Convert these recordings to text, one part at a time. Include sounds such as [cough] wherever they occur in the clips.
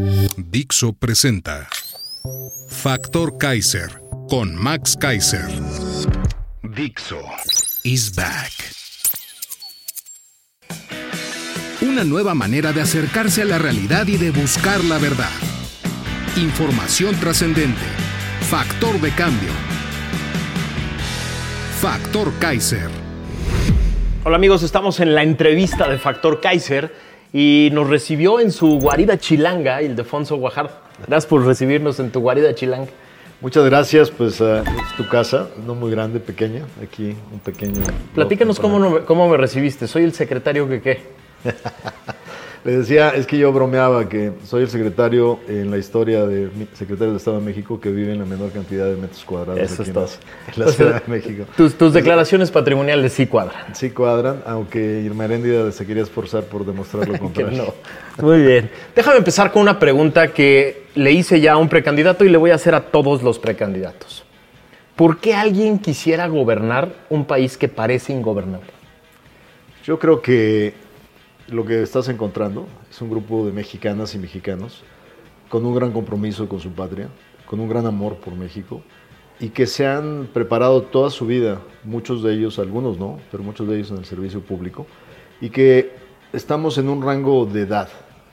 Dixo presenta Factor Kaiser con Max Kaiser. Dixo is back. Una nueva manera de acercarse a la realidad y de buscar la verdad. Información trascendente. Factor de cambio. Factor Kaiser. Hola amigos, estamos en la entrevista de Factor Kaiser y nos recibió en su guarida chilanga Ildefonso Guajardo. Gracias por recibirnos en tu guarida chilanga. Muchas gracias, pues uh, es tu casa, no muy grande, pequeña, aquí un pequeño... Platícanos cómo, no, cómo me recibiste, soy el secretario que qué. [laughs] Le decía, es que yo bromeaba que soy el secretario en la historia de secretario de Estado de México que vive en la menor cantidad de metros cuadrados Eso aquí en, la [laughs] Ciudad de México. Tus, tus declaraciones patrimoniales sí cuadran. Sí cuadran, aunque Irma Heréndida se quería esforzar por demostrar lo [laughs] Que contrario. no. Muy bien. Déjame empezar con una pregunta que le hice ya a un precandidato y le voy a hacer a todos los precandidatos. ¿Por qué alguien quisiera gobernar un país que parece ingobernable? Yo creo que lo que estás encontrando es un grupo de mexicanas y mexicanos con un gran compromiso con su patria, con un gran amor por México y que se han preparado toda su vida, muchos de ellos, algunos no, pero muchos de ellos en el servicio público, y que estamos en un rango de edad,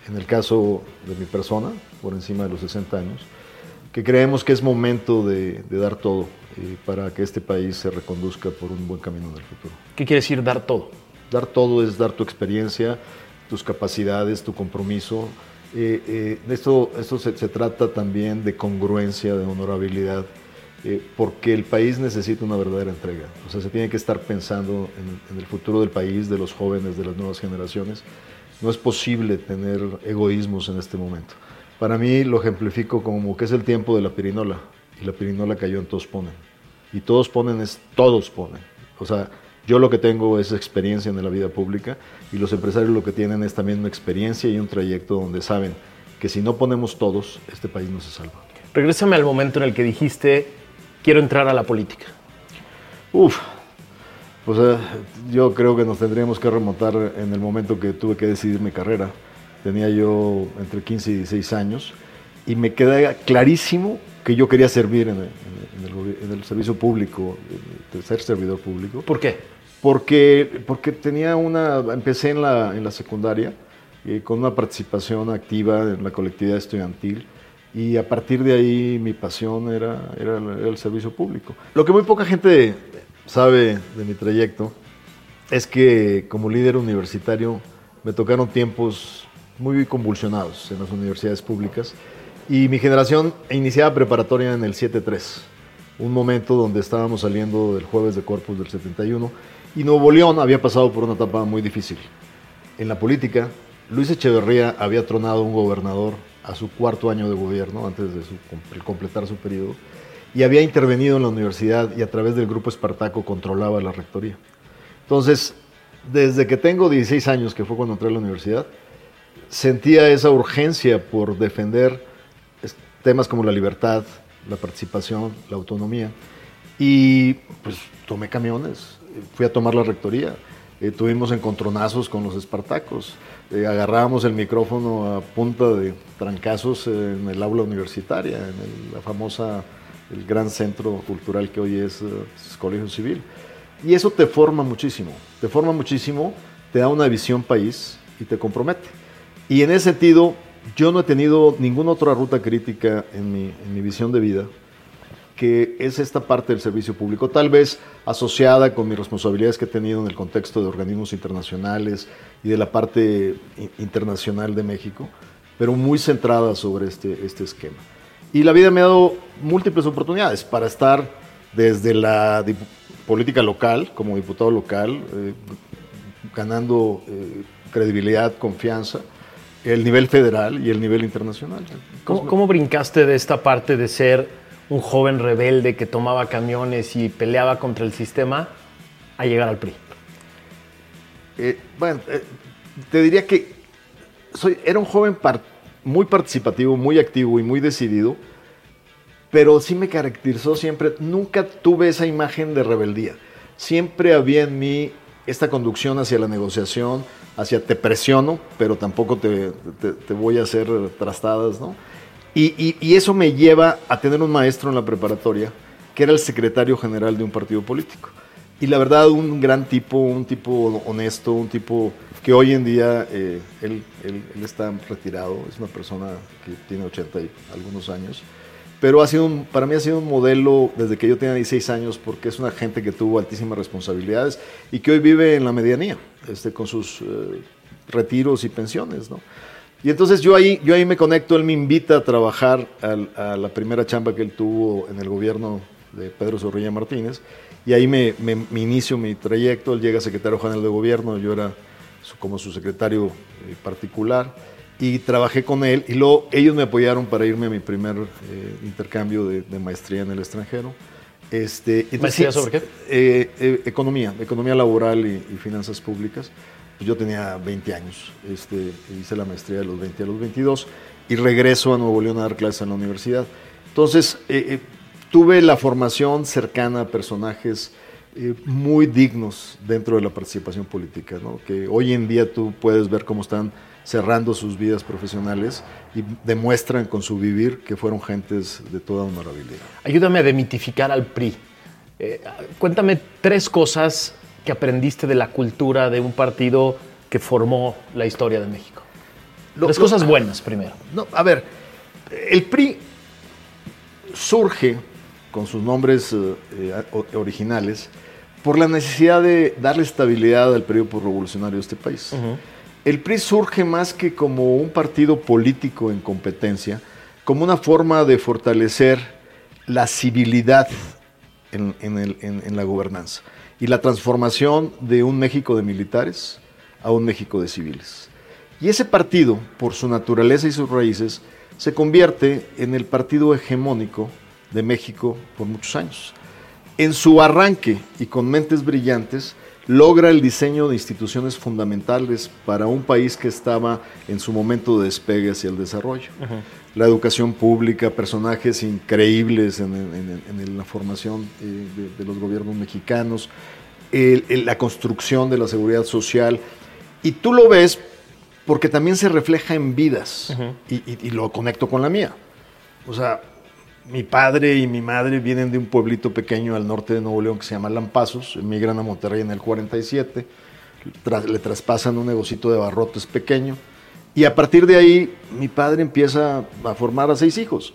en el caso de mi persona, por encima de los 60 años, que creemos que es momento de, de dar todo eh, para que este país se reconduzca por un buen camino en el futuro. ¿Qué quiere decir dar todo? Dar todo es dar tu experiencia, tus capacidades, tu compromiso. Eh, eh, esto esto se, se, trata también de congruencia, de honorabilidad, eh, porque el país necesita una verdadera entrega. O sea, se tiene que estar pensando en, en, el futuro del país, de los jóvenes, de las nuevas generaciones. No es posible tener egoísmos en este momento. Para mí lo ejemplifico como que es el tiempo de la pirinola, y la pirinola cayó en todos ponen. Y todos ponen es todos ponen. O sea, yo lo que tengo es experiencia en la vida pública y los empresarios lo que tienen es también una experiencia y un trayecto donde saben que si no ponemos todos, este país no se salva. Regrésame al momento en el que dijiste, quiero entrar a la política. Uf, pues eh, yo creo que nos tendríamos que remontar en el momento que tuve que decidir mi carrera. Tenía yo entre 15 y 16 años y me queda clarísimo que yo quería servir en el, en el, en el servicio público, de ser servidor público. ¿Por qué? Porque, porque tenía una, empecé en la, en la secundaria eh, con una participación activa en la colectividad estudiantil y a partir de ahí mi pasión era, era, era el servicio público. Lo que muy poca gente sabe de mi trayecto es que como líder universitario me tocaron tiempos muy convulsionados en las universidades públicas y mi generación iniciaba preparatoria en el 7-3, un momento donde estábamos saliendo del jueves de Corpus del 71 y Nuevo León había pasado por una etapa muy difícil. En la política, Luis Echeverría había tronado un gobernador a su cuarto año de gobierno, antes de completar su periodo, y había intervenido en la universidad y a través del grupo Espartaco controlaba la rectoría. Entonces, desde que tengo 16 años, que fue cuando entré a la universidad, sentía esa urgencia por defender temas como la libertad, la participación, la autonomía, y pues tomé camiones, fui a tomar la rectoría. Eh, tuvimos encontronazos con los espartacos. Eh, agarrábamos el micrófono a punta de trancazos en el aula universitaria, en el, la famosa, el gran centro cultural que hoy es, uh, es Colegio Civil. Y eso te forma muchísimo, te forma muchísimo, te da una visión país y te compromete. Y en ese sentido, yo no he tenido ninguna otra ruta crítica en mi, en mi visión de vida que es esta parte del servicio público, tal vez asociada con mis responsabilidades que he tenido en el contexto de organismos internacionales y de la parte internacional de México, pero muy centrada sobre este, este esquema. Y la vida me ha dado múltiples oportunidades para estar desde la política local, como diputado local, eh, ganando eh, credibilidad, confianza, el nivel federal y el nivel internacional. ¿Cómo, cómo brincaste de esta parte de ser un joven rebelde que tomaba camiones y peleaba contra el sistema a llegar al PRI? Eh, bueno, eh, te diría que soy, era un joven muy participativo, muy activo y muy decidido, pero sí me caracterizó siempre, nunca tuve esa imagen de rebeldía. Siempre había en mí esta conducción hacia la negociación, hacia te presiono, pero tampoco te- te voy a hacer trastadas, ¿no? Y, eso me lleva a tener un maestro en la preparatoria, que era el secretario general de un partido político. Y la verdad, un gran tipo, un tipo honesto, un tipo que hoy en día eh, él, él- está retirado, es una persona que tiene 80 y algunos años, pero ha sido para mí ha sido un modelo desde que yo tenía 16 años porque es una gente que tuvo altísimas responsabilidades y que hoy vive en la medianía, este, con sus eh, retiros y pensiones, ¿no? Y entonces yo ahí, yo ahí me conecto, él me invita a trabajar al- a la primera chamba que él tuvo en el gobierno de Pedro Zorrilla Martínez, y ahí me, me- me inicio mi trayecto, él llega secretario general de gobierno, yo era su- como su secretario eh, particular, y trabajé con él, y luego ellos me apoyaron para irme a mi primer eh, intercambio de, de maestría en el extranjero. Este, entonces, ¿Maestría sobre qué? eh, eh, economía, economía laboral y, y finanzas públicas. Pues yo tenía 20 años, este, hice la maestría de los 20 a los 22 y regreso a Nuevo León a dar clases en la universidad. Entonces, eh, eh, tuve la formación cercana a personajes eh, muy dignos dentro de la participación política, ¿no? que hoy en día tú puedes ver cómo están cerrando sus vidas profesionales y demuestran con su vivir que fueron gentes de toda honorabilidad. Ayúdame a demitificar al PRI. Cuéntame tres cosas que aprendiste de la cultura de un partido que formó la historia de México. Lo- cosas buenas primero. No, a ver, el PRI surge con sus nombres eh, eh, originales por la necesidad de darle estabilidad al periodo revolucionario de este país. El PRI surge más que como un partido político en competencia, como una forma de fortalecer la civilidad en, en el- en- en la gobernanza y la transformación de un México de militares a un México de civiles. Y ese partido, por su naturaleza y sus raíces, se convierte en el partido hegemónico de México por muchos años. En su arranque y con mentes brillantes, logra el diseño de instituciones fundamentales para un país que estaba en su momento de despegue hacia el desarrollo. La educación pública, personajes increíbles en, en- en- en la formación eh, de, de los gobiernos mexicanos, el- el- la construcción de la seguridad social. Y tú lo ves porque también se refleja en vidas y, y- y lo conecto con la mía. O sea, mi padre y mi madre vienen de un pueblito pequeño al norte de Nuevo León que se llama Lampazos, emigran a Monterrey en el 47, tras- le traspasan un negocito de barrotes pequeño y a partir de ahí mi padre empieza a formar a seis hijos.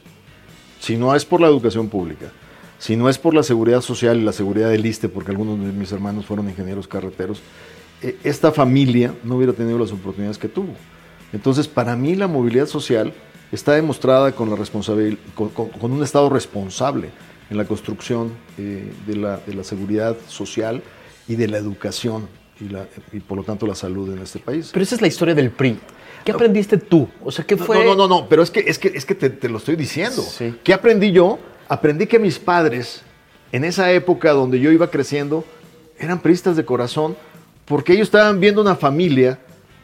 Si no es por la educación pública, si no es por la seguridad social y la seguridad del ISTE, porque algunos de mis hermanos fueron ingenieros carreteros, eh, esta familia no hubiera tenido las oportunidades que tuvo. Entonces, para mí la movilidad social está demostrada con, la con, con- con un Estado responsable en la construcción eh, de, la, de la seguridad social y de la educación y, la- y por lo tanto la salud en este país. Pero esa es la historia del PRI. ¿Qué aprendiste tú? O sea, ¿qué No, fue? No, no, no, no, pero es que, es que, es que te, te lo estoy diciendo. Sí. ¿Qué aprendí yo? Aprendí que mis padres, en esa época donde yo iba creciendo, eran priistas de corazón, porque ellos estaban viendo una familia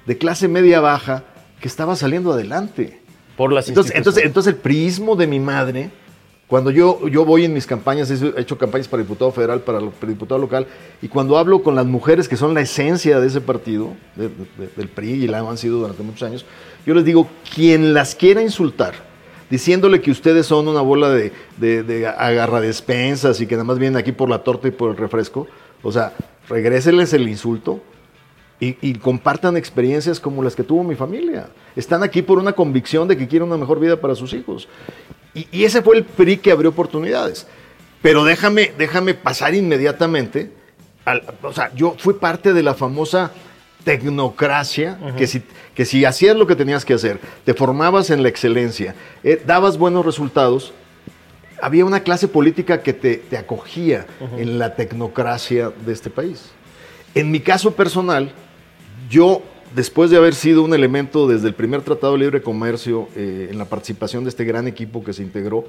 de clase media baja que estaba saliendo adelante. Por las Entonces, entonces, entonces el priismo de mi madre, cuando yo, yo voy en mis campañas, he hecho campañas para diputado federal, para, diputado local, y cuando hablo con las mujeres que son la esencia de ese partido, de- de- del PRI, y la han sido durante muchos años, yo les digo, quien las quiera insultar, diciéndole que ustedes son una bola de, de, de agarradespensas y que nada más vienen aquí por la torta y por el refresco, o sea, regréseles el insulto, y, y compartan experiencias como las que tuvo mi familia. Están aquí por una convicción de que quieren una mejor vida para sus hijos. Y, y ese fue el PRI que abrió oportunidades. Pero déjame, déjame pasar inmediatamente. al- o sea, yo fui parte de la famosa tecnocracia, que, si, que si hacías lo que tenías que hacer, te formabas en la excelencia, eh, dabas buenos resultados, había una clase política que te, te acogía en la tecnocracia de este país. En mi caso personal, yo después de haber sido un elemento desde el primer Tratado de Libre Comercio eh, en la participación de este gran equipo que se integró,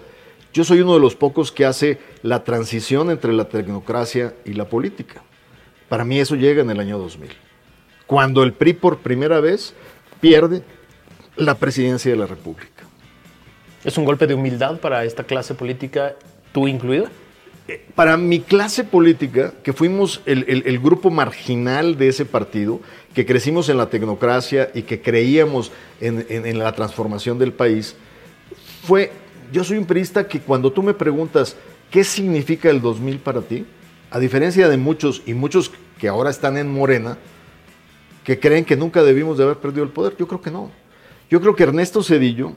yo soy uno de los pocos que hace la transición entre la tecnocracia y la política. Para mí eso llega en el año 2000, cuando el PRI por primera vez pierde la presidencia de la República. ¿Es un golpe de humildad para esta clase política, tú incluida? Para mi clase política, que fuimos el, el- el grupo marginal de ese partido, que crecimos en la tecnocracia y que creíamos en, en- en la transformación del país, fue, yo soy un periodista que cuando tú me preguntas qué significa el 2000 para ti, a diferencia de muchos y muchos que ahora están en Morena, que creen que nunca debimos de haber perdido el poder, yo creo que no. Yo creo que Ernesto Cedillo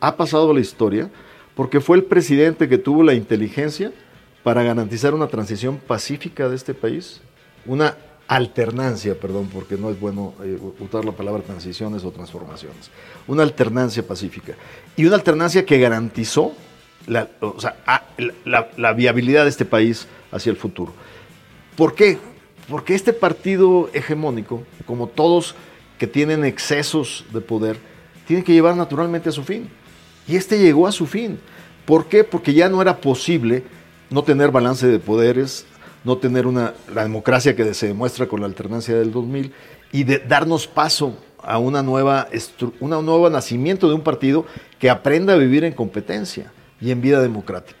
ha pasado a la historia porque fue el presidente que tuvo la inteligencia para garantizar una transición pacífica de este país, una alternancia, perdón, porque no es bueno eh, usar la palabra transiciones o transformaciones, una alternancia pacífica y una alternancia que garantizó la, la viabilidad de este país hacia el futuro. ¿Por qué? Porque este partido hegemónico, como todos que tienen excesos de poder, tiene que llevar naturalmente a su fin. Y este llegó a su fin. ¿Por qué? Porque ya no era posible no tener balance de poderes, no tener una, la democracia que se demuestra con la alternancia del 2000 y de darnos paso a una nueva, una nuevo nacimiento de un partido que aprenda a vivir en competencia y en vida democrática.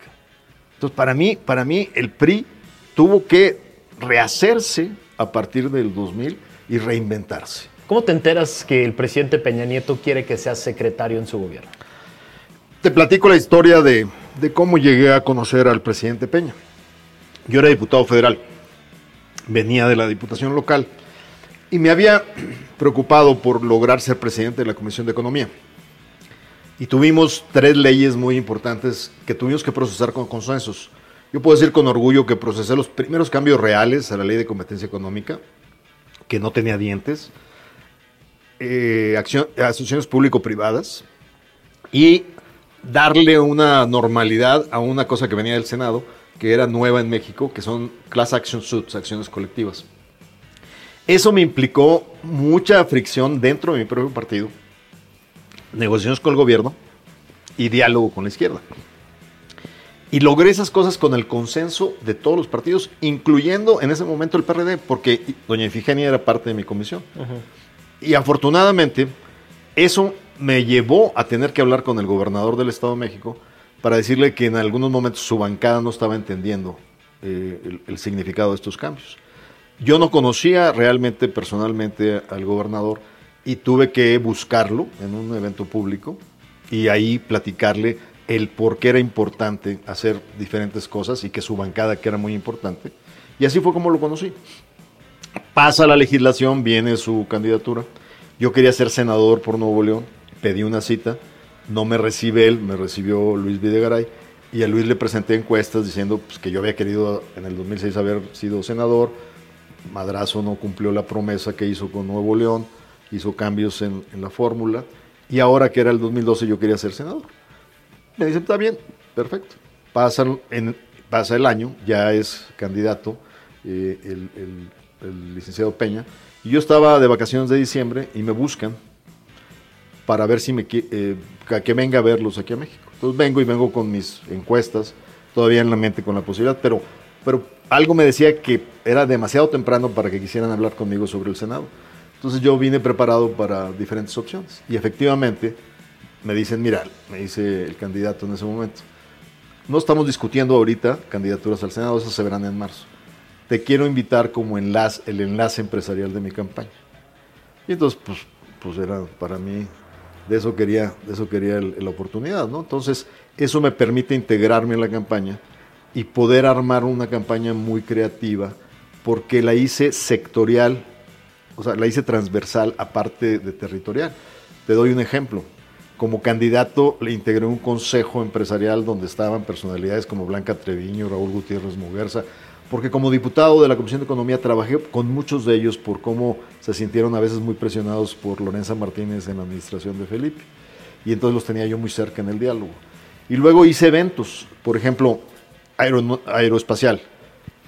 Entonces, para mí, para mí, el PRI tuvo que rehacerse a partir del 2000 y reinventarse. ¿Cómo te enteras que el presidente Peña Nieto quiere que seas secretario en su gobierno? Te platico la historia de, de cómo llegué a conocer al presidente Peña. Yo era diputado federal, venía de la diputación local y me había [clears throat] preocupado por lograr ser presidente de la Comisión de Economía. Y tuvimos tres leyes muy importantes que tuvimos que procesar con consensos. Yo puedo decir con orgullo que procesé los primeros cambios reales a la ley de competencia económica, que no tenía dientes, eh, acción- asociaciones público-privadas, y darle una normalidad a una cosa que venía del Senado, que era nueva en México, que son class action suits, acciones colectivas. Eso me implicó mucha fricción dentro de mi propio partido, negociaciones con el gobierno y diálogo con la izquierda. Y logré esas cosas con el consenso de todos los partidos, incluyendo en ese momento el PRD, porque doña Ifigenia era parte de mi comisión. Y afortunadamente, eso me llevó a tener que hablar con el gobernador del Estado de México para decirle que en algunos momentos su bancada no estaba entendiendo eh, el, el significado de estos cambios. Yo no conocía realmente personalmente al gobernador y tuve que buscarlo en un evento público y ahí platicarle el por qué era importante hacer diferentes cosas y que su bancada que era muy importante. Y así fue como lo conocí. Pasa la legislación, viene su candidatura. Yo quería ser senador por Nuevo León, pedí una cita, no me recibe él, me recibió Luis Videgaray y a Luis le presenté encuestas diciendo pues, que yo había querido en el 2006 haber sido senador. Madrazo no cumplió la promesa que hizo con Nuevo León, hizo cambios en, la fórmula y ahora que era el 2012 yo quería ser senador. Me dicen, está bien, perfecto. Pasa, en- pasa el año, ya es candidato eh, el- el licenciado Peña. Y yo estaba de vacaciones de diciembre y me buscan para ver si me eh, que venga a verlos aquí a México. Entonces vengo y vengo con mis encuestas, todavía en la mente con la posibilidad, pero, pero algo me decía que era demasiado temprano para que quisieran hablar conmigo sobre el Senado. Entonces yo vine preparado para diferentes opciones. Y efectivamente me dicen, mira, me dice el candidato en ese momento, no estamos discutiendo ahorita candidaturas al Senado, esas se verán en marzo. Te quiero invitar como enlace, el enlace empresarial de mi campaña. Y entonces, pues, pues era para mí, de eso quería, de eso quería la oportunidad, ¿no? Entonces, eso me permite integrarme en la campaña y poder armar una campaña muy creativa, porque la hice sectorial, o sea, la hice transversal aparte de territorial. Te doy un ejemplo. Como candidato le integré un consejo empresarial donde estaban personalidades como Blanca Treviño, Raúl Gutiérrez Muguerza, porque como diputado de la Comisión de Economía trabajé con muchos de ellos por cómo se sintieron a veces muy presionados por Lorenza Martínez en la administración de Felipe. Y entonces los tenía yo muy cerca en el diálogo. Y luego hice eventos, por ejemplo, aero- aeroespacial.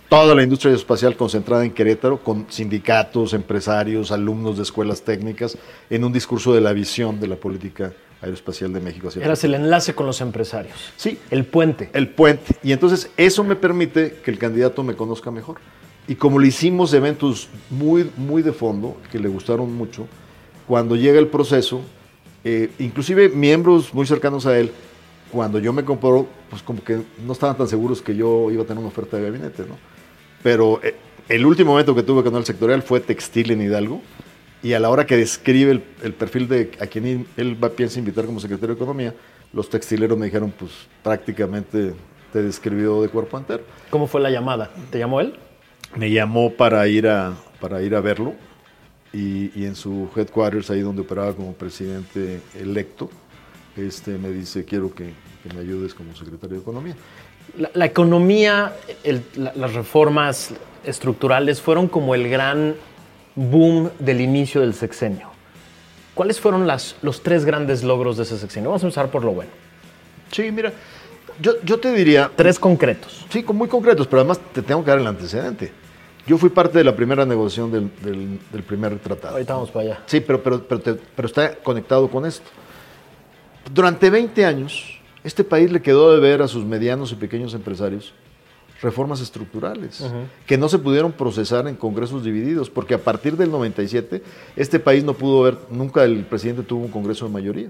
toda la industria aeroespacial concentrada en Querétaro, con sindicatos, empresarios, alumnos de escuelas técnicas, en un discurso de la visión de la política aeroespacial de México. el Eras el enlace con los empresarios. Sí. El puente. el puente. Y entonces eso me permite que el candidato me conozca mejor. Y como le hicimos eventos muy, muy de fondo, que le gustaron mucho, cuando llega el proceso, eh, inclusive miembros muy cercanos a él, cuando yo me compró, pues como que no estaban tan seguros que yo iba a tener una oferta de gabinete, ¿no? Pero eh, el último evento que tuve con el sectorial fue textil en Hidalgo, y a la hora que describe el, el perfil de a quien él- va, piensa invitar como secretario de Economía, los textileros me dijeron, pues prácticamente te describió de cuerpo entero. ¿Cómo fue la llamada? ¿Te llamó él? Me llamó para ir a, para ir a verlo y, y en su headquarters, ahí donde operaba como presidente electo, este, me dice, quiero que, que me ayudes como secretario de Economía. La, la economía, el- la- las reformas estructurales fueron como el gran boom del inicio del sexenio. ¿Cuáles fueron las- los tres grandes logros de ese sexenio? Vamos a empezar por lo bueno. Sí, mira, yo, yo te diría, Tres concretos. sí, muy concretos, pero además te tengo que dar el antecedente. Yo fui parte de la primera negociación del, del- del primer tratado. Ahorita vamos para allá. Sí, pero, pero, pero, te- pero está conectado con esto. Durante 20 años, este país le quedó de ver a sus medianos y pequeños empresarios reformas estructurales que no se pudieron procesar en congresos divididos, porque a partir del 97 este país no pudo ver, nunca el presidente tuvo un congreso de mayoría.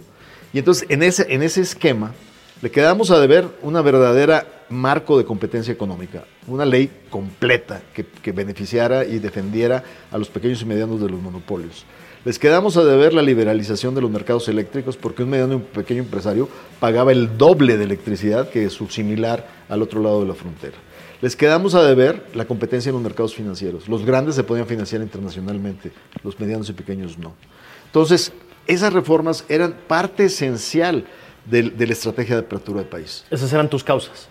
Y entonces en ese, en ese esquema le quedamos a deber una verdadera marco de competencia económica, una ley completa que, que beneficiara y defendiera a los pequeños y medianos de los monopolios. Les quedamos a deber la liberalización de los mercados eléctricos porque un mediano y un pequeño empresario pagaba el doble de electricidad que su similar al otro lado de la frontera. Les quedamos a deber la competencia en los mercados financieros. Los grandes se podían financiar internacionalmente, los medianos y pequeños no. Entonces, esas reformas eran parte esencial de, la estrategia de apertura del país Esas eran tus causas.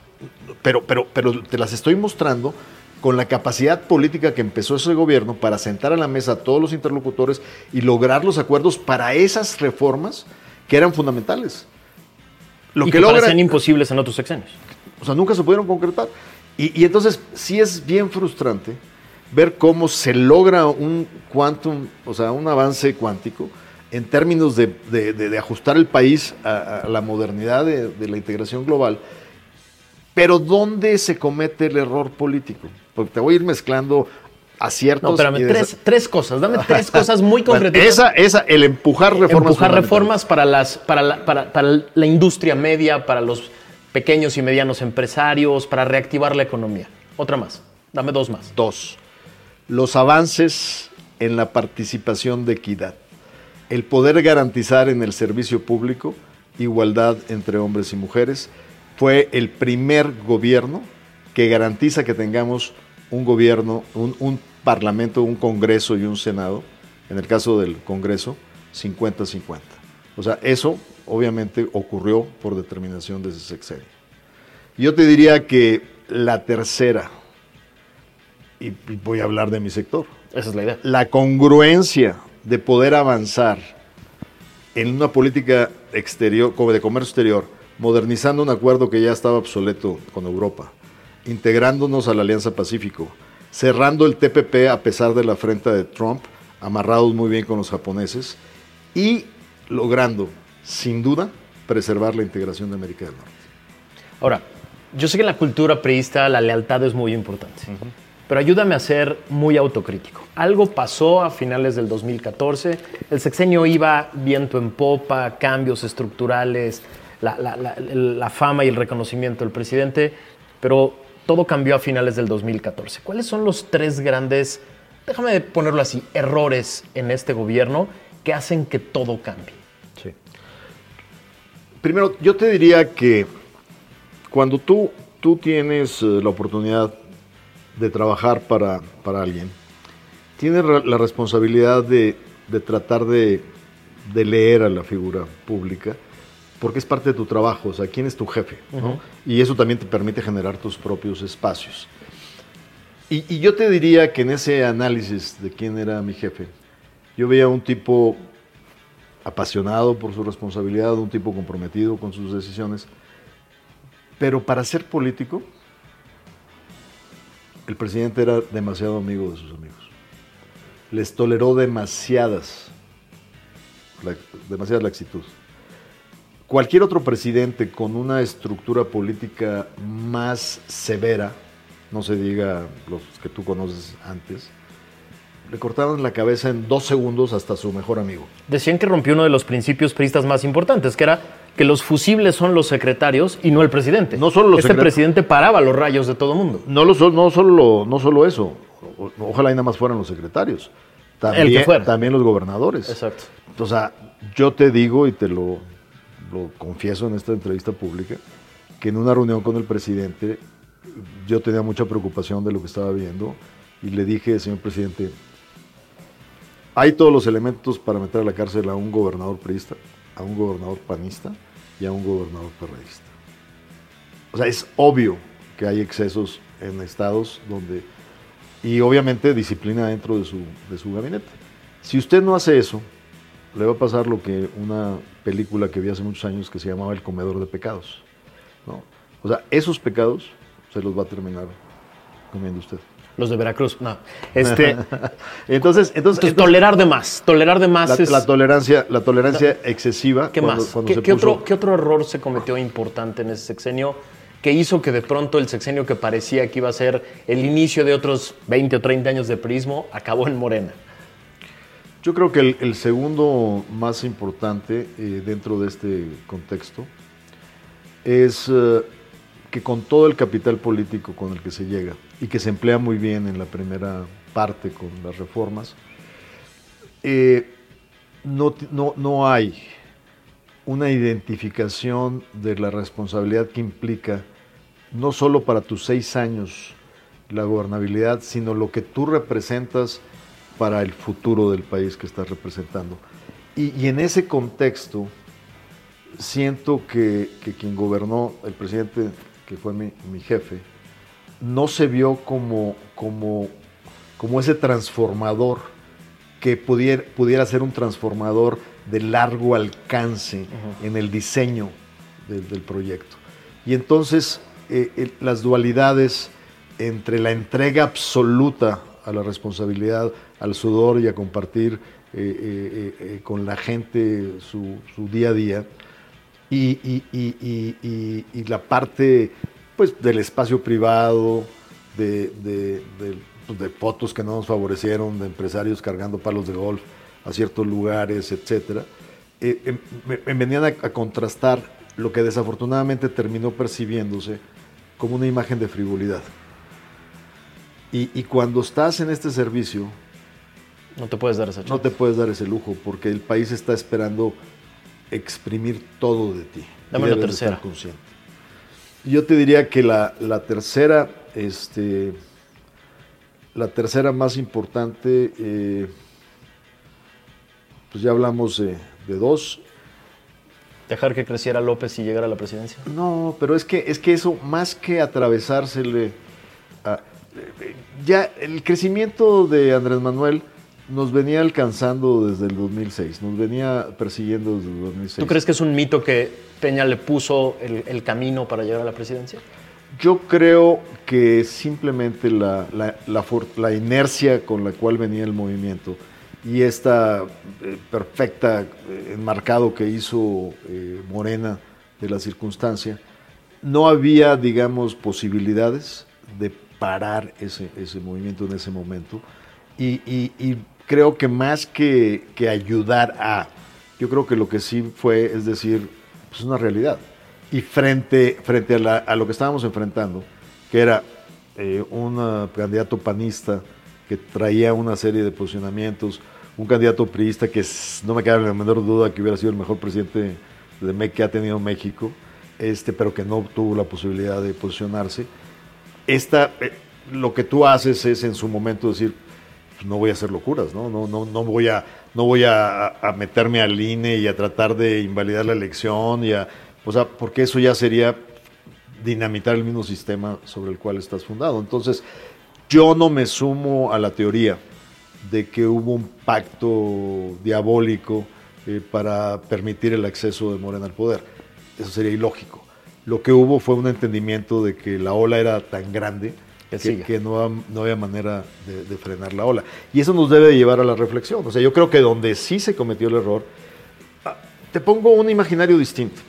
pero, pero, pero te las estoy mostrando con la capacidad política que empezó ese gobierno para sentar a la mesa a todos los interlocutores y lograr los acuerdos para esas reformas que eran fundamentales. Lo y que, que logra, parecían imposibles en otros sexenios. o sea, nunca se pudieron concretar. Y, y entonces sí es bien frustrante ver cómo se logra un quantum, o sea, un avance cuántico en términos de, de- de- de ajustar el país a, a la modernidad de, la integración global, pero ¿dónde se comete el error político? Porque te voy a ir mezclando aciertos. No, espérame, tres, cosas. Dame tres [laughs] cosas muy concretas. esa, esa, el empujar reformas. Empujar reformas para, las, para, la, para- para la industria media, para los pequeños y medianos empresarios, para reactivar la economía. Otra más. Dame dos más. Dos, los avances en la participación de equidad. El poder garantizar en el servicio público igualdad entre hombres y mujeres. Fue el primer gobierno que garantiza que tengamos un gobierno, un, un parlamento, un congreso y un senado, en el caso del congreso, 50-50. O sea, eso obviamente ocurrió por determinación de ese sexenio. Yo te diría que la tercera, y y voy a hablar de mi sector, Esa es la idea. la congruencia de poder avanzar en una política exterior, como de comercio exterior, modernizando un acuerdo que ya estaba obsoleto con Europa, integrándonos a la Alianza Pacífico, cerrando el TPP a pesar de la afrenta de Trump, amarrados muy bien con los japoneses y logrando, sin duda, preservar la integración de América del Norte. Ahora, yo sé que en la cultura priista la lealtad es muy importante, pero ayúdame a ser muy autocrítico. Algo pasó a finales del 2014, el sexenio iba viento en popa, cambios estructurales, la, la- la- la fama y el reconocimiento del presidente, pero todo cambió a finales del 2014. ¿Cuáles son los tres grandes, déjame ponerlo así, errores en este gobierno que hacen que todo cambie? Sí. Primero, yo te diría que cuando tú, tú tienes eh, la oportunidad de trabajar para, para alguien, tienes la responsabilidad de, de tratar de, de leer a la figura pública, porque es parte de tu trabajo, o sea, quién es tu jefe, ¿no? Y eso también te permite generar tus propios espacios. Y, y yo te diría que en ese análisis de quién era mi jefe, yo veía un tipo apasionado por su responsabilidad, un tipo comprometido con sus decisiones, pero para ser político el presidente era demasiado amigo de sus amigos. Les toleró demasiadas, demasiada laxitud. Cualquier otro presidente con una estructura política más severa, no se diga los que tú conoces antes, le cortaban la cabeza en dos segundos hasta su mejor amigo. Decían que rompió uno de los principios priistas más importantes, que era que los fusibles son los secretarios y no el presidente. No solo los Este presidente paraba los rayos de todo mundo. No, lo, no, solo, no solo eso, o- ojalá y nada más fueran los secretarios, también, El que fuera. también los gobernadores. Exacto. O sea, yo te digo y te lo, lo confieso en esta entrevista pública, que en una reunión con el presidente yo tenía mucha preocupación de lo que estaba viendo y le dije, señor presidente, hay todos los elementos para meter a la cárcel a un gobernador priista, a un gobernador panista y a un gobernador perredista. O sea, es obvio que hay excesos en estados donde... Y obviamente disciplina dentro de su, de su gabinete. Si usted no hace eso, le va a pasar lo que una película que vi hace muchos años que se llamaba El Comedor de Pecados. ¿no? O sea, esos pecados se los va a terminar comiendo usted. Los de Veracruz, no. [laughs] Este, entonces, Entonces, tolerar de más. Tolerar de más la, es... la tolerancia, la tolerancia excesiva. ¿Qué cuando- más? cuando ¿Qué, se qué puso- otro, qué otro error se cometió importante en ese sexenio que hizo que de pronto el sexenio que parecía que iba a ser el inicio de otros 20 o 30 años de prismo acabó en Morena? Yo creo que el, el segundo más importante eh, dentro de este contexto es eh, que con todo el capital político con el que se llega y que se emplea muy bien en la primera parte con las reformas, eh, no, no, no hay una identificación de la responsabilidad que implica no solo para tus seis años la gobernabilidad, sino lo que tú representas para el futuro del país que estás representando. Y, y en ese contexto, siento que, que quien gobernó, el presidente que fue mi, mi jefe, no se vio como, como, como ese transformador que pudiera, pudiera ser un transformador de largo alcance en el diseño del, del proyecto. Y entonces eh, las dualidades entre la entrega absoluta a la responsabilidad, al sudor y a compartir eh, eh, con la gente su, su día a día, y, y- y- y- y- y la parte pues, del espacio privado, de, de- de- pues, de fotos que no nos favorecieron, de empresarios cargando palos de golf a ciertos lugares, etcétera, eh, em- me, me venían a, a contrastar lo que desafortunadamente terminó percibiéndose como una imagen de frivolidad. Y, y cuando estás en este servicio, No te puedes dar no chance. te puedes dar ese lujo porque el país está esperando exprimir todo de ti. Dame de tercera. estar consciente. Yo te diría que la, la tercera, este, la tercera más importante, eh, pues ya hablamos de, de dos. Dejar que creciera López y llegara a la presidencia. No, pero es que, es que eso, más que atravesársele, a- ya el crecimiento de Andrés Manuel nos venía alcanzando desde el 2006, nos venía persiguiendo desde el 2006. ¿Tú crees que es un mito que Peña le puso el, el camino para llegar a la presidencia? Yo creo que simplemente la, la- la for- la inercia con la cual venía el movimiento y esta eh, perfecta eh, enmarcado que hizo eh, Morena de la circunstancia, no había, digamos, posibilidades de parar ese, ese movimiento en ese momento. Y, y- y creo que más que, que ayudar a, yo creo que lo que sí fue, es decir, pues una realidad. Y frente, frente a, lo que estábamos enfrentando, que era eh, un ah, candidato panista que traía una serie de posicionamientos, un candidato priista que no me cabe la menor duda que hubiera sido el mejor presidente de que ha tenido México, este, pero que no tuvo la posibilidad de posicionarse. Esta, eh, lo que tú haces es en su momento decir, no voy a hacer locuras, ¿no? No, no, no voy, a, no voy a, a meterme al INE y a tratar de invalidar la elección, y a, o sea, porque eso ya sería dinamitar el mismo sistema sobre el cual estás fundado. Entonces, yo no me sumo a la teoría de que hubo un pacto diabólico eh, para permitir el acceso de Morena al poder. Eso sería ilógico. Lo que hubo fue un entendimiento de que la ola era tan grande Que que, no, ha- no había manera de, de frenar la ola. Y eso nos debe de llevar a la reflexión. O sea, yo creo que donde sí se cometió el error, ah, te pongo un imaginario distinto.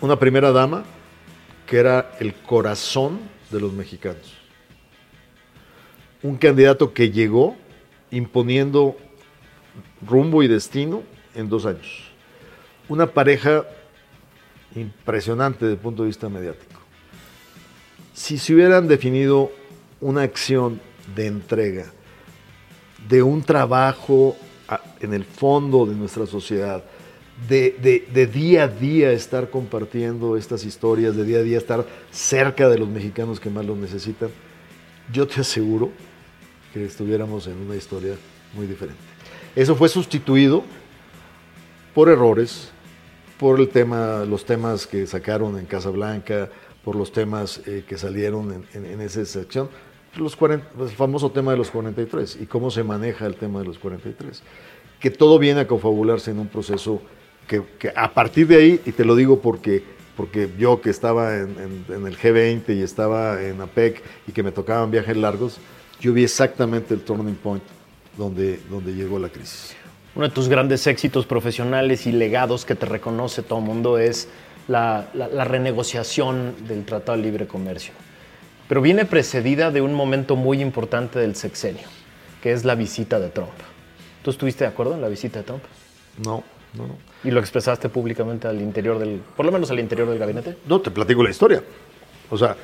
Una primera dama que era el corazón de los mexicanos. Un candidato que llegó imponiendo rumbo y destino en dos años. Una pareja impresionante desde el punto de vista mediático. Si se hubieran definido una acción de entrega, de un trabajo en el fondo de nuestra sociedad, de, de- día a día estar compartiendo estas historias, de día a día estar cerca de los mexicanos que más lo necesitan, yo te aseguro que estuviéramos en una historia muy diferente. Eso fue sustituido por errores, por el tema, los temas que sacaron en Casablanca, por los temas eh, que salieron en, en- en esa sección, los 40 el famoso tema de los 43 y cómo se maneja el tema de los 43. Que todo viene a confabularse en un proceso que, que a partir de ahí, y te lo digo porque, porque yo que estaba en, en- en el G20 y estaba en APEC y que me tocaban viajes largos, yo vi exactamente el turning point donde, donde llegó la crisis. Uno de tus grandes éxitos profesionales y legados que te reconoce todo el mundo es la, la- la renegociación del Tratado de Libre Comercio. Pero viene precedida de un momento muy importante del sexenio, que es la visita de Trump. ¿Tú estuviste de acuerdo en la visita de Trump? No, no, no. ¿Y lo expresaste públicamente al interior del, por lo menos al interior del gabinete? No, te platico la historia. O sea,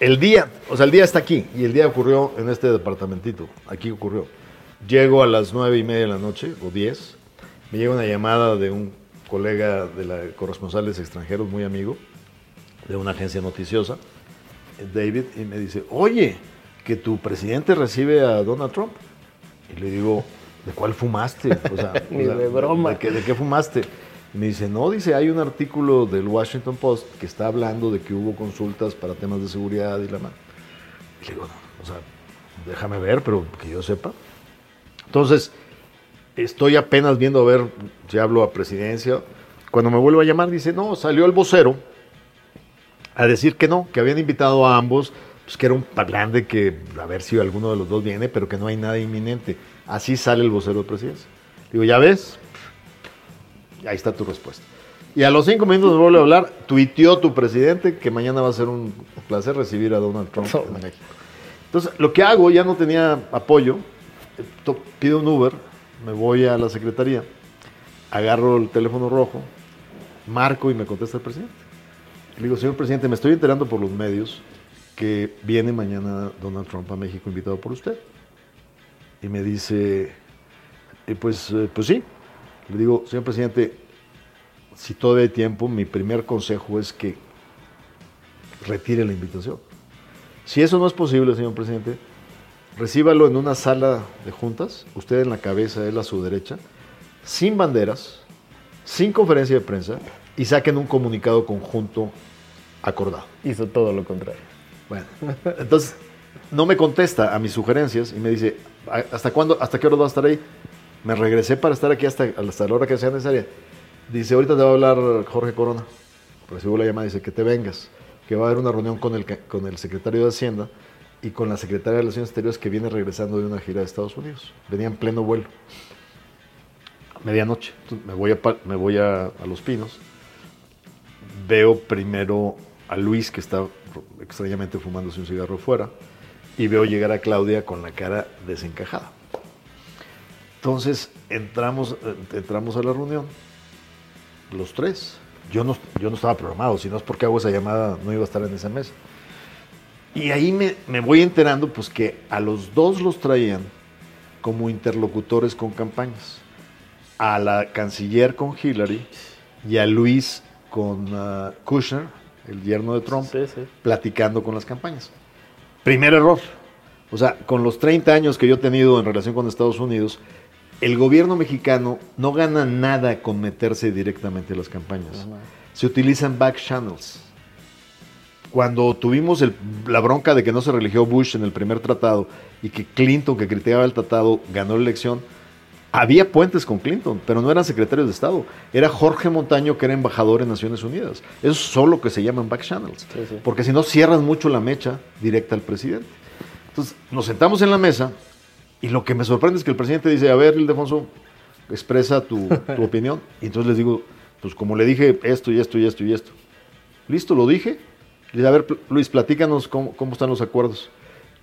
el día, o sea, el día está aquí y el día ocurrió en este departamentito. Aquí ocurrió. Llego a las nueve y media de la noche o diez. Me llega una llamada de un colega de la corresponsales extranjeros, muy amigo, de una agencia noticiosa, David, y me dice, oye, que tu presidente recibe a Donald Trump. Y le digo, ¿de cuál fumaste? O sea, [laughs] Ni o sea, de broma. ¿de qué, de qué fumaste? Me dice, no, dice, hay un artículo del Washington Post que está hablando de que hubo consultas para temas de seguridad y la mano. Y le digo, no, o sea, déjame ver, pero que yo sepa. Entonces, estoy apenas viendo a ver si hablo a presidencia. Cuando me vuelvo a llamar, dice, no, salió el vocero a decir que no, que habían invitado a ambos, pues que era un plan de que a ver si alguno de los dos viene, pero que no hay nada inminente. Así sale el vocero de presidencia. Digo, ¿ya ves? Ahí está tu respuesta. Y a los cinco minutos me vuelve a hablar, tuiteó tu presidente que mañana va a ser un placer recibir a Donald Trump en México. Entonces, lo que hago, ya no tenía apoyo, eh, pido un Uber, me voy a la secretaría, agarro el teléfono rojo, marco y me contesta el presidente. Le digo, señor presidente, me estoy enterando por los medios que viene mañana Donald Trump a México invitado por usted. Y me dice, "Eh, pues, eh, pues sí. Le digo, señor presidente, si todavía hay tiempo, mi primer consejo es que retire la invitación. Si eso no es posible, señor presidente, recíbalo en una sala de juntas, usted en la cabeza, él a su derecha, sin banderas, sin conferencia de prensa y saquen un comunicado conjunto acordado. Hizo todo lo contrario. Bueno, entonces no me contesta a mis sugerencias y me dice, "¿A- ¿hasta cuándo, hasta qué hora va a estar ahí? Me regresé para estar aquí hasta, hasta la hora que sea necesaria. Dice, ahorita te va a hablar Jorge Corona. Recibo la llamada dice que te vengas, que va a haber una reunión con el, con el secretario de Hacienda y con la secretaria de Relaciones Exteriores que viene regresando de una gira de Estados Unidos. Venía en pleno vuelo. Medianoche. Me voy, a, me voy a, a Los Pinos. Veo primero a Luis que está extrañamente fumándose un cigarro fuera y veo llegar a Claudia con la cara desencajada. Entonces entramos, eh, entramos a la reunión, los tres. Yo no, yo no estaba programado, si no es porque hago esa llamada, no iba a estar en esa mesa. Y ahí me, me voy enterando pues que a los dos los traían como interlocutores con campañas. A la canciller con Hillary y a Luis con ah, Kushner, el yerno de Trump, Sí, sí. platicando con las campañas. Primer error. O sea, con los 30 años que yo he tenido en relación con Estados Unidos, el gobierno mexicano no gana nada con meterse directamente a las campañas. Se utilizan back channels. Cuando tuvimos el- la bronca de que no se religió Bush en el primer tratado y que Clinton, que criticaba el tratado, ganó la elección, Había puentes con Clinton, pero no eran secretarios de Estado. Era Jorge Montaño, que era embajador en Naciones Unidas. Eso es solo que se llaman back channels. Sí, sí. Porque si no, cierras mucho la mecha directa al presidente. Entonces, nos sentamos en la mesa y lo que me sorprende es que el presidente dice, a ver, Ildefonso, expresa tu, tu [laughs] opinión. Y entonces les digo, pues como le dije esto y esto y esto y esto. Listo, lo dije. Le dice, a ver, Luis, platícanos cómo, cómo están los acuerdos.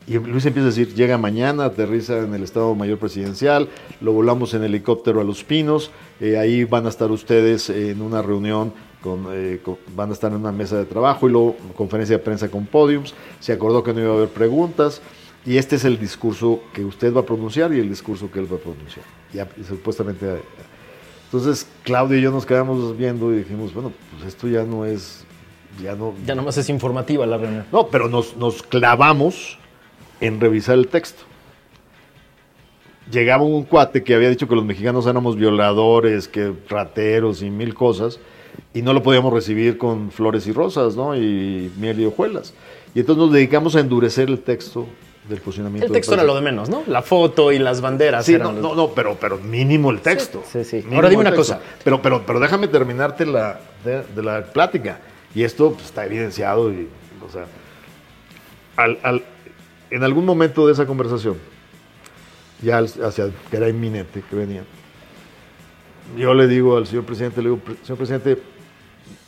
Y Luis empieza a decir, llega mañana, aterriza en el Estado Mayor Presidencial, lo volamos en helicóptero a Los Pinos, eh, ahí van a estar ustedes en una reunión, eh, con- van a estar en una mesa de trabajo y luego conferencia de prensa con podiums, se acordó que no iba a haber preguntas y este es el discurso que usted va a pronunciar y el discurso que él va a pronunciar. Ya, supuestamente... Entonces Claudio y yo nos quedamos viendo y dijimos, bueno, pues esto ya no es... Ya no, Ya nomás es informativa la reunión. no, pero nos, nos clavamos en revisar el texto. Llegaba un cuate que había dicho que los mexicanos éramos violadores, que rateros y mil cosas, y no lo podíamos recibir con flores y rosas, ¿no? Y miel y hojuelas. Y entonces nos dedicamos a endurecer el texto del funcionamiento. El texto era lo de menos, ¿no? La foto y las banderas. Sí, no, los- no, no, pero, pero mínimo el texto. Sí, sí. Ahora dime una texto. cosa. Pero, pero, pero déjame terminarte la, de, de la plática. Y esto pues, está evidenciado. Y, o sea, al- al- en algún momento de esa conversación, ya hacia que era inminente que venía, yo le digo al señor presidente, le digo, "Pre- señor presidente,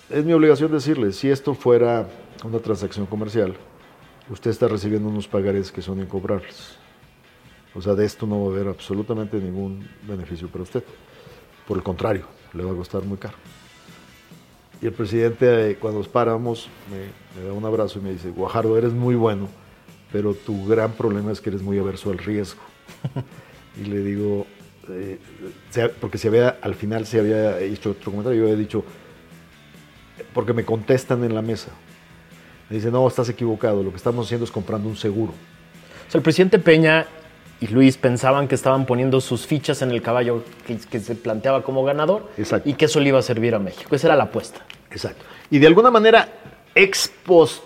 es mi obligación decirle, si esto fuera una transacción comercial, usted está recibiendo unos pagarés que son incobrables. O sea, de esto no va a haber absolutamente ningún beneficio para usted. Por el contrario, le va a costar muy caro. Y el presidente, eh, cuando nos paramos, me, me da un abrazo y me dice, Guajardo, eres muy bueno, pero tu gran problema es que eres muy averso al riesgo. [laughs] y le digo, eh, porque se había, al final se había hecho otro comentario, yo había dicho, porque me contestan en la mesa. Me dice, no, estás equivocado, lo que estamos haciendo es comprando un seguro. O sea, el presidente Peña y Luis pensaban que estaban poniendo sus fichas en el caballo que, que se planteaba como ganador Exacto. y que eso le iba a servir a México. Esa era la apuesta. Exacto. Y de alguna manera, ex post.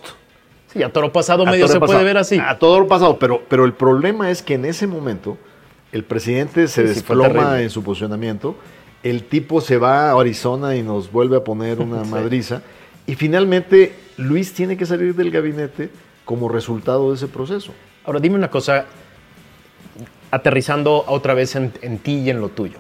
Sí, a toro pasado a medio se puede ver así. A todo lo pasado, pero, pero el problema es que en ese momento el presidente se Sí, desploma en su posicionamiento, el tipo se va a Arizona y nos vuelve a poner una [laughs] madriza, y finalmente Luis tiene que salir del gabinete como resultado de ese proceso. Ahora dime una cosa, aterrizando otra vez en, en ti y en lo tuyo.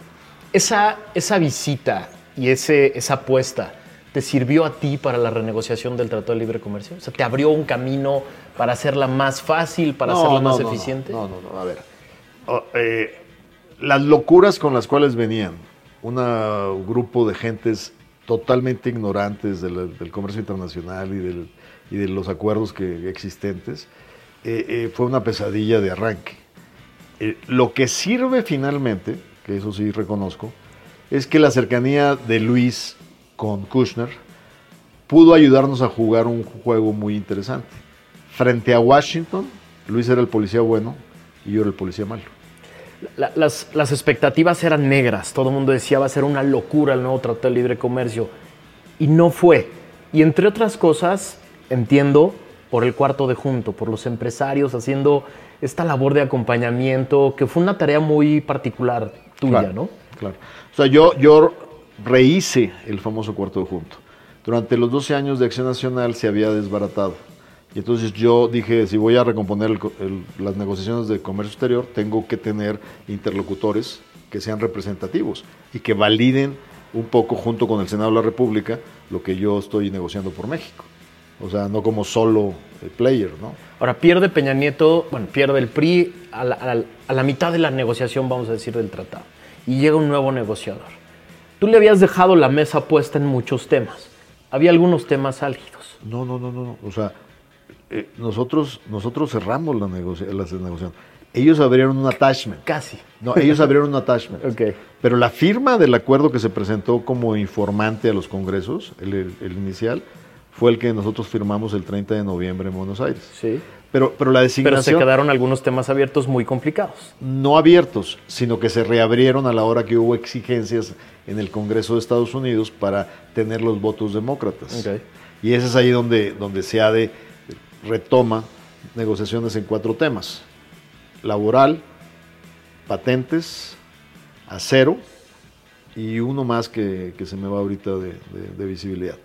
Esa, esa visita y ese, esa apuesta, ¿te sirvió a ti para la renegociación del Tratado de Libre Comercio? O sea, ¿te abrió un camino para hacerla más fácil, para hacerla más no, eficiente? No, no, no, a ver. Oh, eh, las locuras con las cuales venían un grupo de gentes totalmente ignorantes del, del comercio internacional y, del- y de los acuerdos que, existentes, eh, eh, fue una pesadilla de arranque. Eh, lo que sirve finalmente, que eso sí reconozco, es que la cercanía de Luis con Kushner pudo ayudarnos a jugar un juego muy interesante. Frente a Washington, Luis era el policía bueno y yo era el policía malo. La- las, las expectativas eran negras. Todo el mundo decía va a ser una locura el nuevo Tratado de Libre Comercio. Y no fue. Y entre otras cosas, entiendo, por el cuarto de junto, por los empresarios haciendo esta labor de acompañamiento, que fue una tarea muy particular tuya, Claro, ¿no? Claro. O sea, yo, yo rehice el famoso cuarto de junto. Durante los 12 años de Acción Nacional se había desbaratado. Y entonces yo dije, si voy a recomponer el el- las negociaciones de comercio exterior, tengo que tener interlocutores que sean representativos y que validen un poco junto con el Senado de la República lo que yo estoy negociando por México. O sea, no como solo player, ¿no? Ahora pierde Peña Nieto, bueno, pierde el PRI a la, a la- a la mitad de la negociación, vamos a decir, del tratado. Y llega un nuevo negociador. Tú le habías dejado la mesa puesta en muchos temas. Había algunos temas álgidos. No, no, no, no. no. O sea, eh, nosotros, nosotros cerramos la, negocia- la negociación. Ellos abrieron un attachment. Casi. No, ellos abrieron un attachment. [laughs] Ok. Pero la firma del acuerdo que se presentó como informante a los congresos, el, el- el inicial, fue el que nosotros firmamos el 30 de noviembre en Buenos Aires. Sí. Pero, pero la Pero se designación quedaron algunos temas abiertos muy complicados. no abiertos, sino que se reabrieron a la hora que hubo exigencias en el Congreso de Estados Unidos para tener los votos demócratas. Ok. Y ese es ahí donde, donde se ha de retoma negociaciones en cuatro temas. Laboral, patentes, a cero y uno más que, que se me va ahorita de, de- de visibilidad.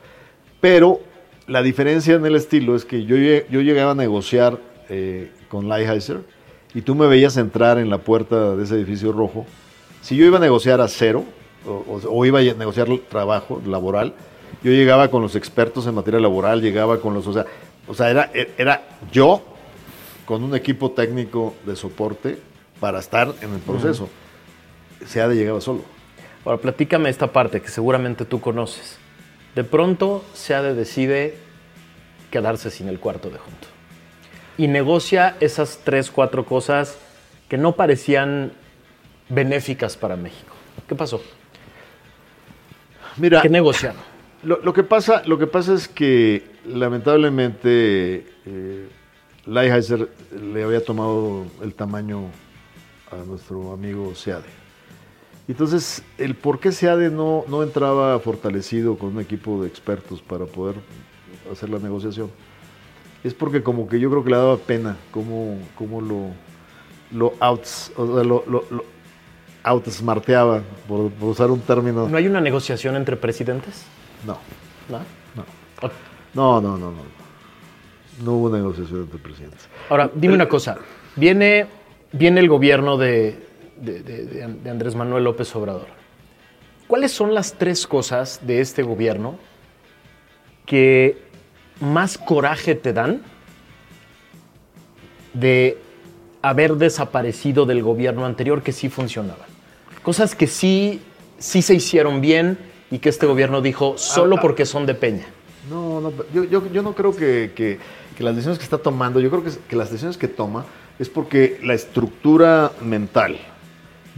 Pero la diferencia en el estilo es que yo, yo llegaba a negociar eh, con Lighthizer y tú me veías entrar en la puerta de ese edificio rojo. Si yo iba a negociar a cero o, iba a negociar trabajo laboral, yo llegaba con los expertos en materia laboral, llegaba con los, o sea, o sea era, era yo con un equipo técnico de soporte para estar en el proceso. SEADE llegaba solo. Ahora, platícame esta parte que seguramente tú conoces. De pronto, SEADE decide quedarse sin el cuarto de junto. Y negocia esas tres, cuatro cosas que no parecían benéficas para México. ¿Qué pasó? Mira, ¿Qué negociaron? Lo, lo que pasa, lo que pasa es que lamentablemente eh, Lighthizer le había tomado el tamaño a nuestro amigo Seade. Entonces, el por qué Seade no, no entraba fortalecido con un equipo de expertos para poder hacer la negociación, es porque como que yo creo que le daba pena cómo, cómo lo, lo, outs, o sea, lo, lo, lo outsmarteaba, por, por usar un término. ¿No hay una negociación entre presidentes? no. ¿No? No. No, no, no, no. No hubo negociación entre presidentes. Ahora, dime una cosa. Viene, viene el gobierno de, de- de- de- de Andrés Manuel López Obrador. ¿Cuáles son las tres cosas de este gobierno que más coraje te dan de haber desaparecido del gobierno anterior que sí funcionaban? Cosas que sí, sí se hicieron bien y que este gobierno dijo solo porque son de Peña. No, no, yo, yo, yo no creo que, que- que las decisiones que está tomando, yo creo que, que las decisiones que toma es porque la estructura mental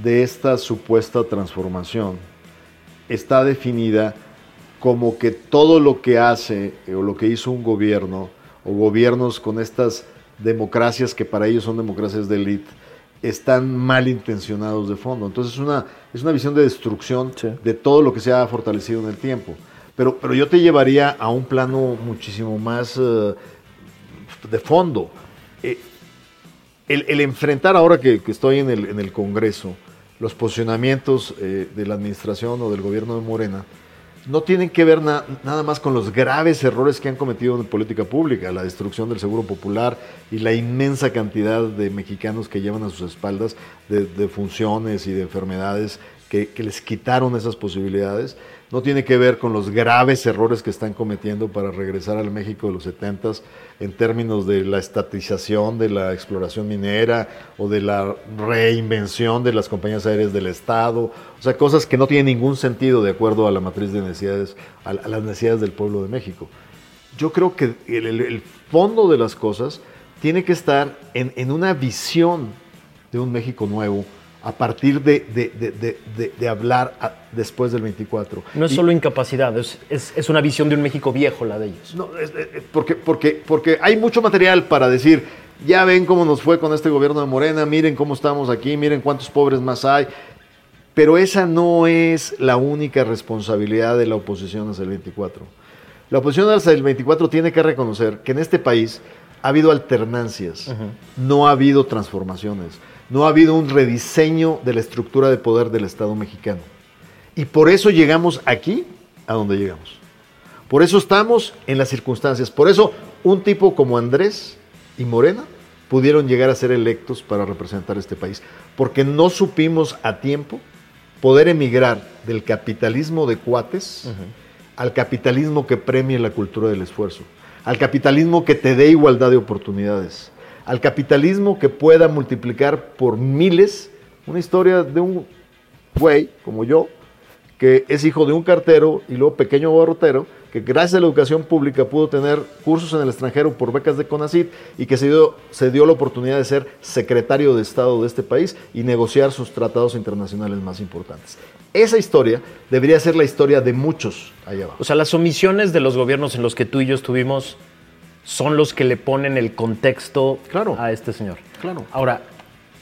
de esta supuesta transformación está definida como que todo lo que hace eh, o lo que hizo un gobierno o gobiernos con estas democracias que para ellos son democracias de élite están mal intencionados de fondo. Entonces es una, es una visión de destrucción Sí. de todo lo que se ha fortalecido en el tiempo. Pero, pero yo te llevaría a un plano muchísimo más eh, de fondo. Eh, el, el enfrentar ahora que, que estoy en el, en el Congreso los posicionamientos eh, de la administración o del gobierno de Morena no tienen que ver na- nada más con los graves errores que han cometido en política pública, la destrucción del seguro popular y la inmensa cantidad de mexicanos que llevan a sus espaldas de, funciones y de enfermedades que les quitaron esas posibilidades. No tiene que ver con los graves errores que están cometiendo para regresar al México de los 70 en términos de la estatización de la exploración minera o de la reinvención de las compañías aéreas del Estado. O sea, cosas que no tienen ningún sentido de acuerdo a la matriz de necesidades, a, las necesidades del pueblo de México. Yo creo que el fondo de las cosas tiene que estar en, en una visión de un México nuevo a partir de, de- de- de- hablar a- después del 24. No es Y- solo incapacidad, es, es- es una visión de un México viejo la de ellos. no, es- porque, porque, porque hay mucho material para decir, ya ven cómo nos fue con este gobierno de Morena, miren cómo estamos aquí, miren cuántos pobres más hay. Pero esa no es la única responsabilidad de la oposición hacia el 24. La oposición hacia el 24 tiene que reconocer que en este país ha habido alternancias, no ha habido transformaciones, no ha habido un rediseño de la estructura de poder del Estado mexicano. Y por eso llegamos aquí a donde llegamos. Por eso estamos en las circunstancias. Por eso un tipo como Andrés y Morena pudieron llegar a ser electos para representar este país. Porque no supimos a tiempo poder emigrar del capitalismo de cuates al capitalismo que premie la cultura del esfuerzo, al capitalismo que te dé igualdad de oportunidades, al capitalismo que pueda multiplicar por miles una historia de un güey como yo, que es hijo de un cartero y luego pequeño barrotero, que gracias a la educación pública pudo tener cursos en el extranjero por becas de CONACYT y que se dio, se dio la oportunidad de ser secretario de Estado de este país y negociar sus tratados internacionales más importantes. Esa historia debería ser la historia de muchos allá abajo. O sea, las omisiones de los gobiernos en los que tú y yo estuvimos son los que le ponen el contexto Claro. a este señor. Claro. Ahora,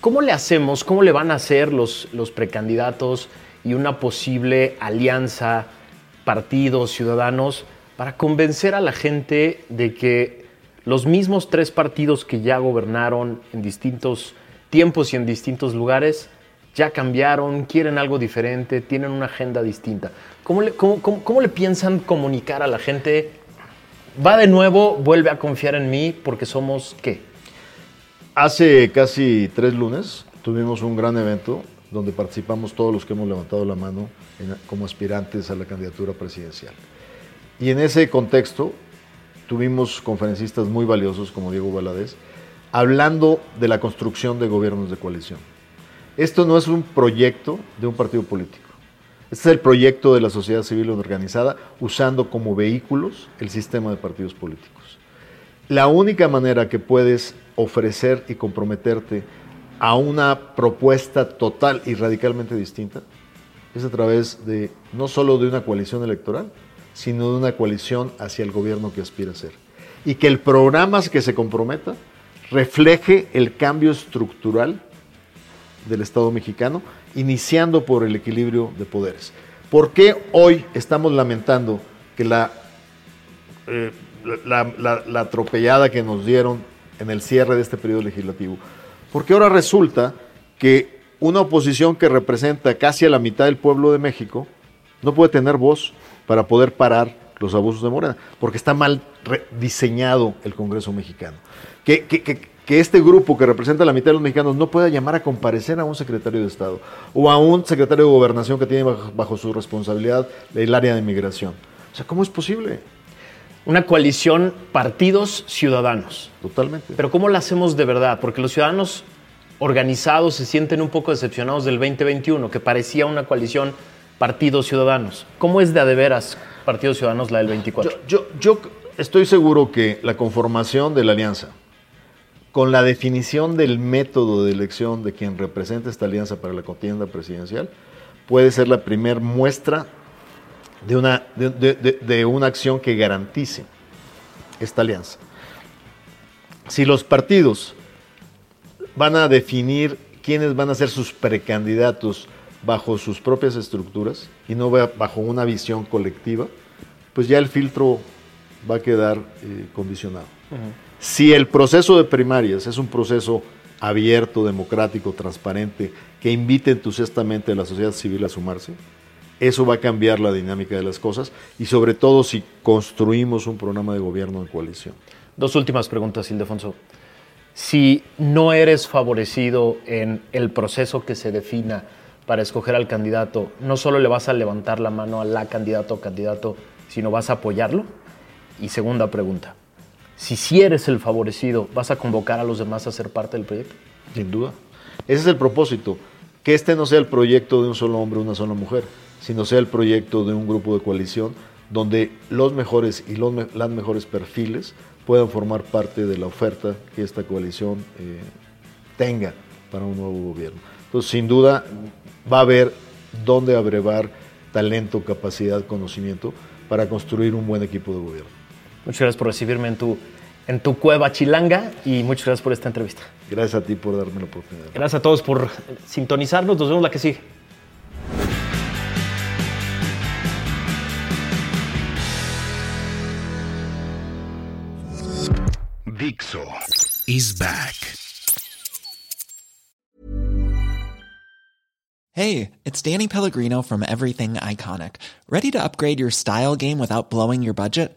¿cómo le hacemos, cómo le van a hacer los, los precandidatos y una posible alianza, partidos, ciudadanos, para convencer a la gente de que los mismos tres partidos que ya gobernaron en distintos tiempos y en distintos lugares ya cambiaron, quieren algo diferente, tienen una agenda distinta. ¿Cómo le, cómo- cómo- cómo le piensan comunicar a la gente? Va de nuevo, vuelve a confiar en mí porque somos qué? Hace casi tres lunes tuvimos un gran evento donde participamos todos los que hemos levantado la mano como aspirantes a la candidatura presidencial. Y en ese contexto tuvimos conferencistas muy valiosos como Diego Valadez hablando de la construcción de gobiernos de coalición. Esto no es un proyecto de un partido político. Este es el proyecto de la sociedad civil organizada usando como vehículos el sistema de partidos políticos. La única manera que puedes ofrecer y comprometerte a una propuesta total y radicalmente distinta es a través de no solo de una coalición electoral, sino de una coalición hacia el gobierno que aspira a ser. Y que el programa que se comprometa refleje el cambio estructural del Estado mexicano, iniciando por el equilibrio de poderes. ¿Por qué hoy estamos lamentando que la, eh, la, la- la atropellada que nos dieron en el cierre de este periodo legislativo? Porque ahora resulta que una oposición que representa casi a la mitad del pueblo de México no puede tener voz para poder parar los abusos de Morena, porque está mal diseñado el Congreso mexicano. Que, que- que- que este grupo que representa a la mitad de los mexicanos no pueda llamar a comparecer a un secretario de Estado o a un secretario de Gobernación que tiene bajo, bajo su responsabilidad el área de migración. O sea, ¿cómo es posible? Una coalición partidos ciudadanos. Totalmente. Pero ¿cómo la hacemos de verdad? Porque los ciudadanos organizados se sienten un poco decepcionados del 2021, que parecía una coalición partidos ciudadanos. ¿Cómo es de a de veras partidos ciudadanos la del 24? Yo, yo, yo estoy seguro que la conformación de la alianza, con la definición del método de elección de quien representa esta alianza para la contienda presidencial, puede ser la primer muestra de una, de, una acción que garantice esta alianza. Si los partidos van a definir quiénes van a ser sus precandidatos bajo sus propias estructuras y no bajo una visión colectiva, pues ya el filtro va a quedar eh, condicionado. Si el proceso de primarias es un proceso abierto, democrático, transparente, que invite entusiastamente a la sociedad civil a sumarse, eso va a cambiar la dinámica de las cosas y sobre todo si construimos un programa de gobierno en coalición. Dos últimas preguntas, Ildefonso. Si no eres favorecido en el proceso que se defina para escoger al candidato, no solo le vas a levantar la mano a la candidato o candidato, sino vas a apoyarlo. Y segunda pregunta, si sí eres el favorecido, ¿vas a convocar a los demás a ser parte del proyecto? Sin duda. Ese es el propósito. Que este no sea el proyecto de un solo hombre o una sola mujer, sino sea el proyecto de un grupo de coalición donde los mejores y los las mejores perfiles puedan formar parte de la oferta que esta coalición eh, tenga para un nuevo gobierno. Entonces, sin duda, va a haber dónde abrevar talento, capacidad, conocimiento para construir un buen equipo de gobierno. Muchas gracias por recibirme en tu, en tu cueva chilanga y muchas gracias por esta entrevista. Gracias a ti por darme la oportunidad. Gracias a todos por sintonizarnos. Nos vemos la que sigue. Dixo is back. Hey, it's Danny Pellegrino from Everything Iconic. Ready to upgrade your style game without blowing your budget?